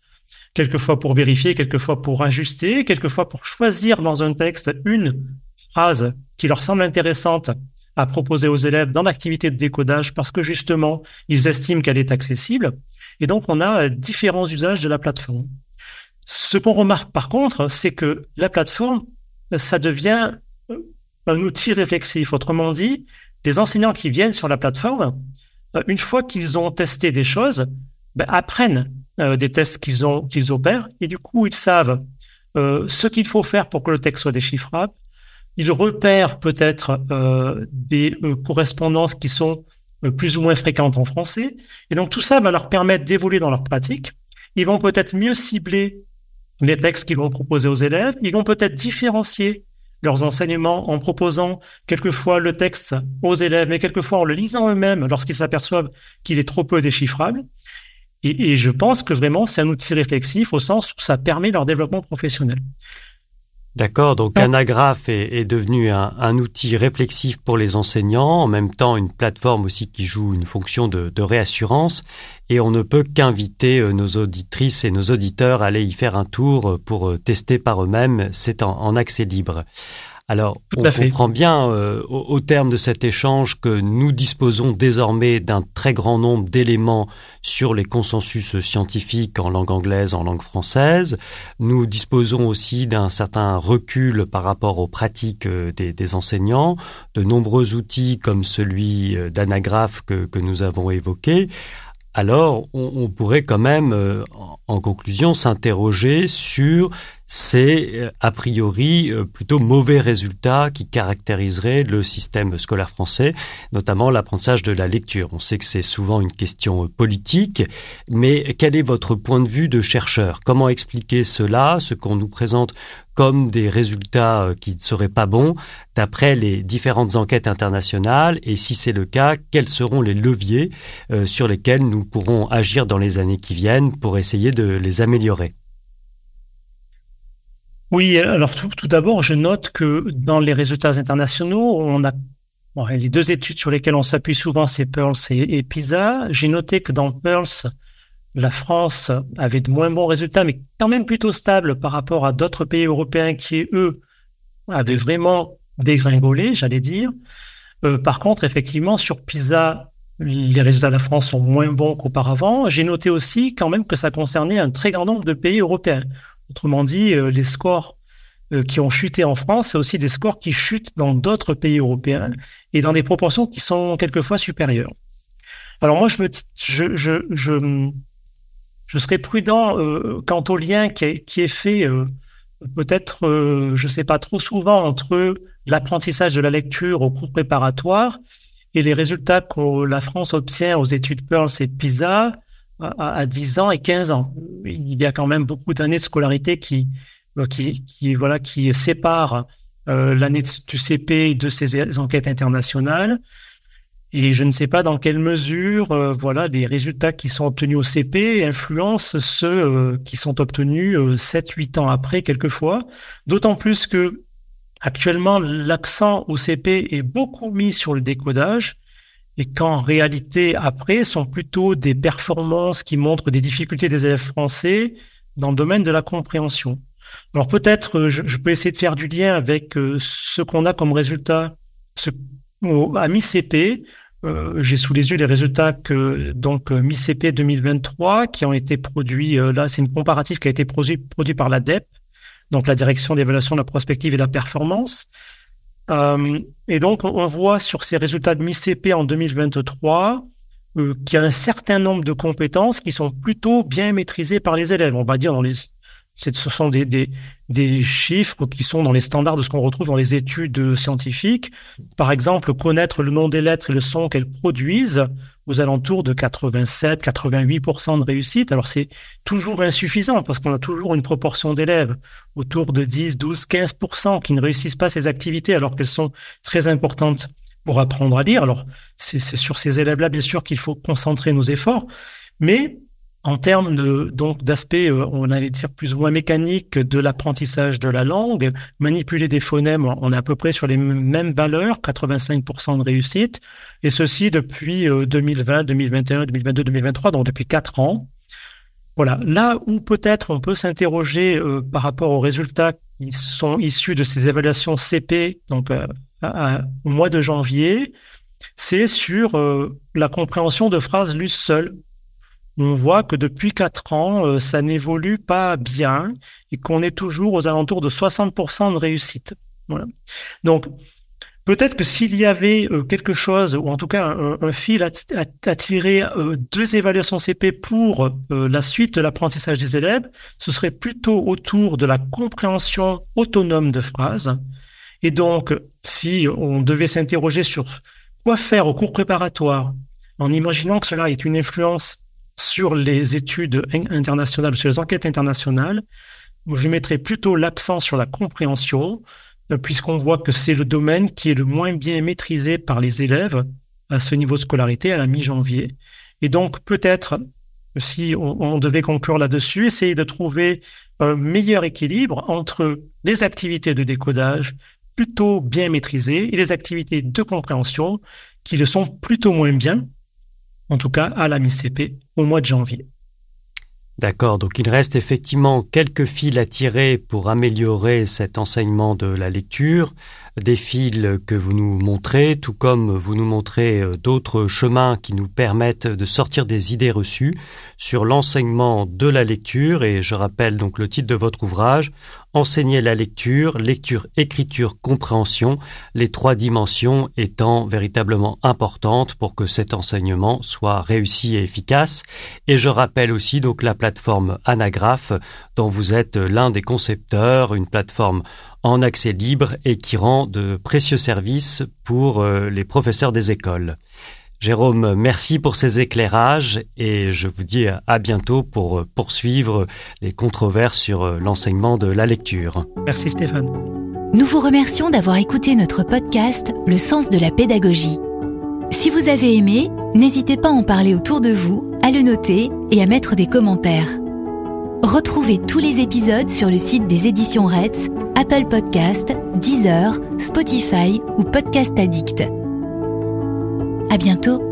quelquefois pour vérifier, quelquefois pour ajuster, quelquefois pour choisir dans un texte une phrase qui leur semble intéressante à proposer aux élèves dans l'activité de décodage parce que justement, ils estiment qu'elle est accessible. Et donc, on a différents usages de la plateforme. Ce qu'on remarque par contre, c'est que la plateforme, ça devient un outil réflexif. Autrement dit, les enseignants qui viennent sur la plateforme, euh, une fois qu'ils ont testé des choses, ben, apprennent euh, des tests qu'ils ont qu'ils opèrent et du coup ils savent euh, ce qu'il faut faire pour que le texte soit déchiffrable. Ils repèrent peut-être des correspondances qui sont plus ou moins fréquentes en français et donc tout ça va leur permettre d'évoluer dans leur pratique. Ils vont peut-être mieux cibler les textes qu'ils vont proposer aux élèves. Ils vont peut-être différencier leurs enseignements en proposant quelquefois le texte aux élèves, mais quelquefois en le lisant eux-mêmes lorsqu'ils s'aperçoivent qu'il est trop peu déchiffrable. Et, et je pense que vraiment c'est un outil réflexif au sens où ça permet leur développement professionnel. D'accord, donc Anagraph est, est devenu un, un, outil réflexif pour les enseignants, en même temps une plateforme aussi qui joue une fonction de, de réassurance, et on ne peut qu'inviter euh, nos auditrices et nos auditeurs à aller y faire un tour pour euh, tester par eux-mêmes, c'est en, en accès libre. Alors, on comprend bien euh, au, terme de cet échange que nous disposons désormais d'un très grand nombre d'éléments sur les consensus scientifiques en langue anglaise, en langue française. Nous disposons aussi d'un certain recul par rapport aux pratiques euh, des, des, enseignants, de nombreux outils comme celui euh, d'anagraphe que, que nous avons évoqué alors on, on, pourrait quand même, en conclusion, s'interroger sur c'est euh, a priori euh, plutôt mauvais résultats qui caractériseraient le système scolaire français, notamment l'apprentissage de la lecture. On sait que c'est souvent une question politique, mais quel est votre point de vue de chercheur? Comment expliquer cela, ce qu'on nous présente comme des résultats euh, qui ne seraient pas bons d'après les différentes enquêtes internationales? Et si c'est le cas, quels seront les leviers sur lesquels nous pourrons agir dans les années qui viennent pour essayer de les améliorer? Oui, alors tout, d'abord, je note que dans les résultats internationaux, on a les deux études sur lesquelles on s'appuie souvent, c'est Pearls et, PISA. J'ai noté que dans Pearls, la France avait de moins bons résultats, mais quand même plutôt stable par rapport à d'autres pays européens qui, eux, avaient vraiment dégringolé, j'allais dire. Euh, par contre, effectivement, sur PISA, les résultats de la France sont moins bons qu'auparavant. J'ai noté aussi quand même que ça concernait un très grand nombre de pays européens. Autrement dit, euh, les scores euh, qui ont chuté en France, c'est aussi des scores qui chutent dans d'autres pays européens et dans des proportions qui sont quelquefois supérieures. Alors moi, je me, je, je, je, je serais prudent euh, quant au lien qui est, qui est fait peut-être, je sais pas trop souvent entre l'apprentissage de la lecture au cours préparatoire et les résultats que la France obtient aux études Pearls et PISA à, 10 ans et 15 ans. Il y a quand même beaucoup d'années de scolarité qui, euh, qui, qui, voilà, qui séparent euh, l'année du CP de ces enquêtes internationales. Et je ne sais pas dans quelle mesure, euh, voilà, les résultats qui sont obtenus au CP influencent ceux qui sont obtenus 7-8 ans après, quelquefois. D'autant plus que actuellement, l'accent au CP est beaucoup mis sur le décodage et qu'en réalité, après, sont plutôt des performances qui montrent des difficultés des élèves français dans le domaine de la compréhension. Alors peut-être, euh, je, peux essayer de faire du lien avec euh, ce qu'on a comme résultat à mi-CP. Euh, j'ai sous les yeux les résultats que donc mi-CP 2023 qui ont été produits. là, c'est une comparative qui a été produit, produit par l'ADEP, donc la Direction d'évaluation de la prospective et de la performance. Euh, et donc, on voit sur ces résultats de mi-CP en 2023 euh, qu'il y a un certain nombre de compétences qui sont plutôt bien maîtrisées par les élèves. On va dire dans les ce sont des, des, des, chiffres qui sont dans les standards de ce qu'on retrouve dans les études scientifiques. Par exemple, connaître le nom des lettres et le son qu'elles produisent aux alentours de 87-88% de réussite. Alors c'est toujours insuffisant parce qu'on a toujours une proportion d'élèves autour de 10, 12, 15% qui ne réussissent pas ces activités alors qu'elles sont très importantes pour apprendre à lire. Alors c'est sur ces élèves-là, bien sûr, qu'il faut concentrer nos efforts. Mais en termes de, donc d'aspect, euh, on allait dire plus ou moins mécanique de l'apprentissage de la langue, manipuler des phonèmes, on est à peu près sur les mêmes valeurs, 85% de réussite, et ceci depuis 2020, 2021, 2022, 2023, donc depuis quatre ans. Voilà. Là où peut-être on peut s'interroger euh, par rapport aux résultats qui sont issus de ces évaluations CP, donc euh, au mois de janvier, c'est sur la compréhension de phrases lues seules on voit que depuis quatre ans, euh, ça n'évolue pas bien et qu'on est toujours aux alentours de 60% de réussite. Donc, peut-être que s'il y avait euh, quelque chose, ou en tout cas un, fil à, tirer euh, deux évaluations CP pour la suite de l'apprentissage des élèves, ce serait plutôt autour de la compréhension autonome de phrases. Et donc, si on devait s'interroger sur quoi faire au cours préparatoire, en imaginant que cela est une influence sur les études internationales, sur les enquêtes internationales, je mettrais plutôt l'accent sur la compréhension, euh, puisqu'on voit que c'est le domaine qui est le moins bien maîtrisé par les élèves à ce niveau de scolarité à la mi-janvier. Et donc peut-être, si on, devait conclure là-dessus, essayer de trouver un meilleur équilibre entre les activités de décodage plutôt bien maîtrisées et les activités de compréhension qui le sont plutôt moins bien, en tout cas à la mi-CP au mois de janvier. D'accord, donc il reste effectivement quelques fils à tirer pour améliorer cet enseignement de la lecture, des fils que vous nous montrez, tout comme vous nous montrez euh, d'autres chemins qui nous permettent de sortir des idées reçues sur l'enseignement de la lecture. Et je rappelle donc le titre de votre ouvrage, Enseigner la lecture, lecture, écriture, compréhension, les trois dimensions étant véritablement importantes pour que cet enseignement soit réussi et efficace. Et je rappelle aussi donc la plateforme Anagraphe dont vous êtes l'un des concepteurs, une plateforme en accès libre et qui rend de précieux services pour euh, les professeurs des écoles. Jérôme, merci pour ces éclairages et je vous dis à bientôt pour poursuivre les controverses sur euh, l'enseignement de la lecture. Merci Stéphane. Nous vous remercions d'avoir écouté notre podcast Le sens de la pédagogie. Si vous avez aimé, n'hésitez pas à en parler autour de vous, à le noter et à mettre des commentaires. Retrouvez tous les épisodes sur le site des éditions Retz, Apple Podcast, Deezer, Spotify ou Podcast Addict. À bientôt!